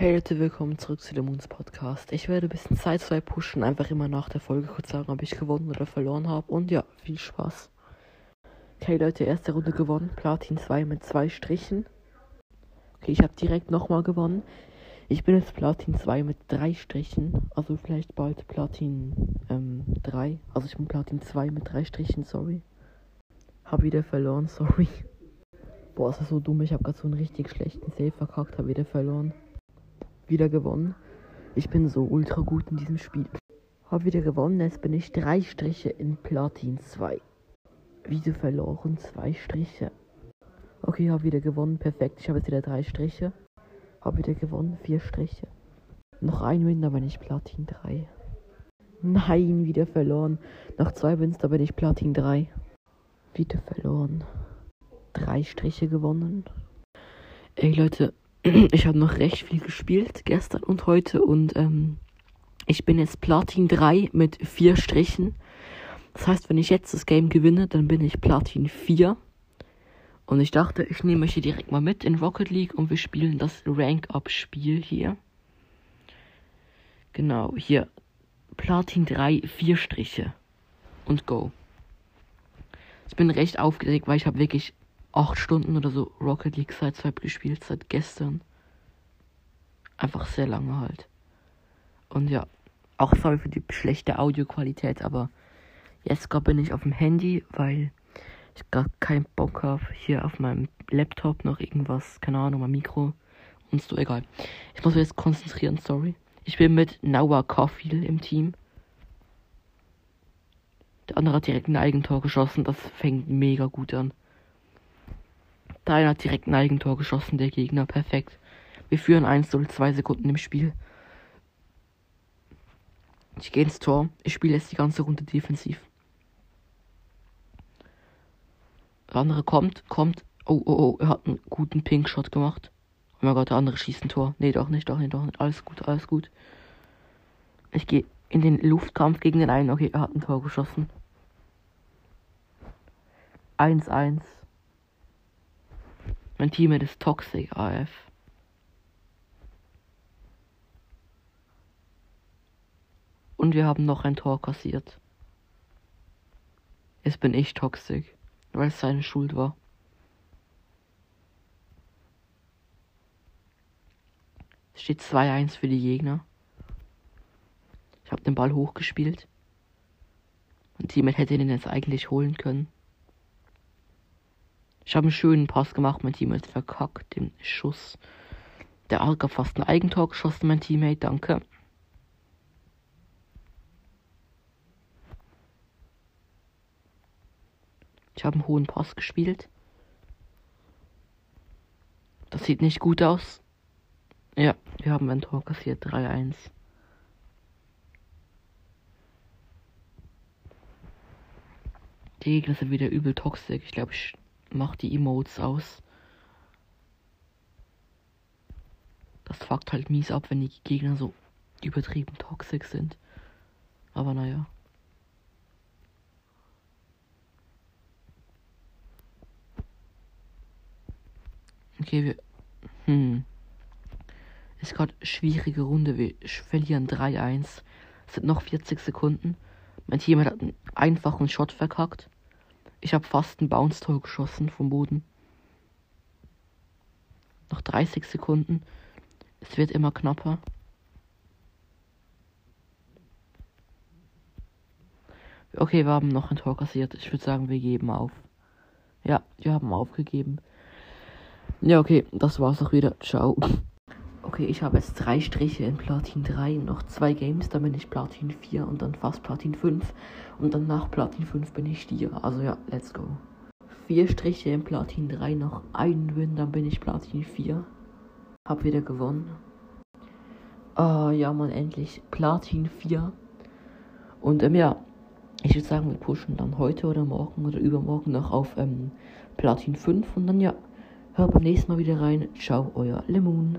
Hey Leute, willkommen zurück zu dem Moons Podcast. Ich werde ein bisschen Zeit 2 pushen, einfach immer nach der Folge kurz sagen, ob ich gewonnen oder verloren habe. Und ja, viel Spaß. Okay Leute, erste Runde gewonnen. Platin 2 mit zwei Strichen. Okay, ich habe direkt nochmal gewonnen. Ich bin jetzt Platin 2 mit drei Strichen. Also vielleicht bald Platin ähm, 3. Also ich bin Platin 2 mit drei Strichen, sorry. Hab wieder verloren, sorry. Boah, ist das so dumm. Ich habe gerade so einen richtig schlechten Save verkackt, hab wieder verloren wieder gewonnen. Ich bin so ultra gut in diesem Spiel. Hab wieder gewonnen, jetzt bin ich drei Striche in Platin 2. Wieder verloren, zwei Striche. Okay, hab wieder gewonnen, perfekt. Ich habe jetzt wieder drei Striche. Hab wieder gewonnen, vier Striche. Noch ein Win, da bin ich Platin 3. Nein, wieder verloren. Noch zwei Wins, da bin ich Platin 3. Wieder verloren. Drei Striche gewonnen. Ey Leute, ich habe noch recht viel gespielt gestern und heute und ähm, ich bin jetzt Platin 3 mit 4 Strichen. Das heißt, wenn ich jetzt das Game gewinne, dann bin ich Platin 4. Und ich dachte, ich nehme euch hier direkt mal mit in Rocket League und wir spielen das Rank-Up-Spiel hier. Genau, hier Platin 3, 4 Striche und Go. Ich bin recht aufgeregt, weil ich habe wirklich acht Stunden oder so Rocket League Sideswipe gespielt, seit gestern. Einfach sehr lange halt. Und ja, auch sorry für die schlechte Audioqualität, aber jetzt gerade bin ich auf dem Handy, weil ich gar keinen Bock habe, hier auf meinem Laptop noch irgendwas, keine Ahnung, mein Mikro und so, egal. Ich muss mich jetzt konzentrieren, sorry. Ich bin mit Noah Caulfield im Team. Der andere hat direkt ein Eigentor geschossen, das fängt mega gut an. Der hat direkt ein Eigentor geschossen, der Gegner. Perfekt. Wir führen 1-0, 2 Sekunden im Spiel. Ich gehe ins Tor. Ich spiele jetzt die ganze Runde defensiv. Der andere kommt, kommt. Oh, oh, oh, er hat einen guten Pink-Shot gemacht. Oh mein Gott, der andere schießt ein Tor. Nee, doch nicht, doch nicht, doch nicht. Alles gut, alles gut. Ich gehe in den Luftkampf gegen den einen. Okay, er hat ein Tor geschossen. 1-1. Mein Teammate ist Toxic AF. Und wir haben noch ein Tor kassiert. Jetzt bin ich Toxic, weil es seine Schuld war. Es steht 2-1 für die Gegner. Ich habe den Ball hochgespielt. Mein Teammate hätte den jetzt eigentlich holen können. Ich habe einen schönen Pass gemacht, mein Teammate verkackt den Schuss. Der hat fast ein Eigentor geschossen, mein Teammate, danke. Ich habe einen hohen Pass gespielt. Das sieht nicht gut aus. Ja, wir haben ein Tor kassiert, 3-1. Die Gegner sind wieder übel toxisch. Ich glaube, ich macht die Emotes aus. Das fuckt halt mies ab, wenn die Gegner so übertrieben toxisch sind. Aber naja. Okay, wir. Hm. Ist gerade schwierige Runde. Wir verlieren 3-1. Es sind noch 40 Sekunden. Mein Team hat einen einfachen Shot verkackt. Ich habe fast ein Bounce-Tor geschossen vom Boden. Noch 30 Sekunden. Es wird immer knapper. Okay, wir haben noch ein Tor kassiert. Ich würde sagen, wir geben auf. Ja, wir haben aufgegeben. Ja, okay, das war's auch wieder. Ciao. Okay, ich habe jetzt drei Striche in Platin 3, noch zwei Games, dann bin ich Platin 4 und dann fast Platin 5. Und dann nach Platin 5 bin ich Stier. Also ja, let's go. Vier Striche in Platin 3, noch einen Win, dann bin ich Platin 4. Hab wieder gewonnen. Ah, ja, man, endlich Platin 4. Und ähm, ja, ich würde sagen, wir pushen dann heute oder morgen oder übermorgen noch auf ähm, Platin 5. Und dann ja, hört beim nächsten Mal wieder rein. Ciao, euer Lemon.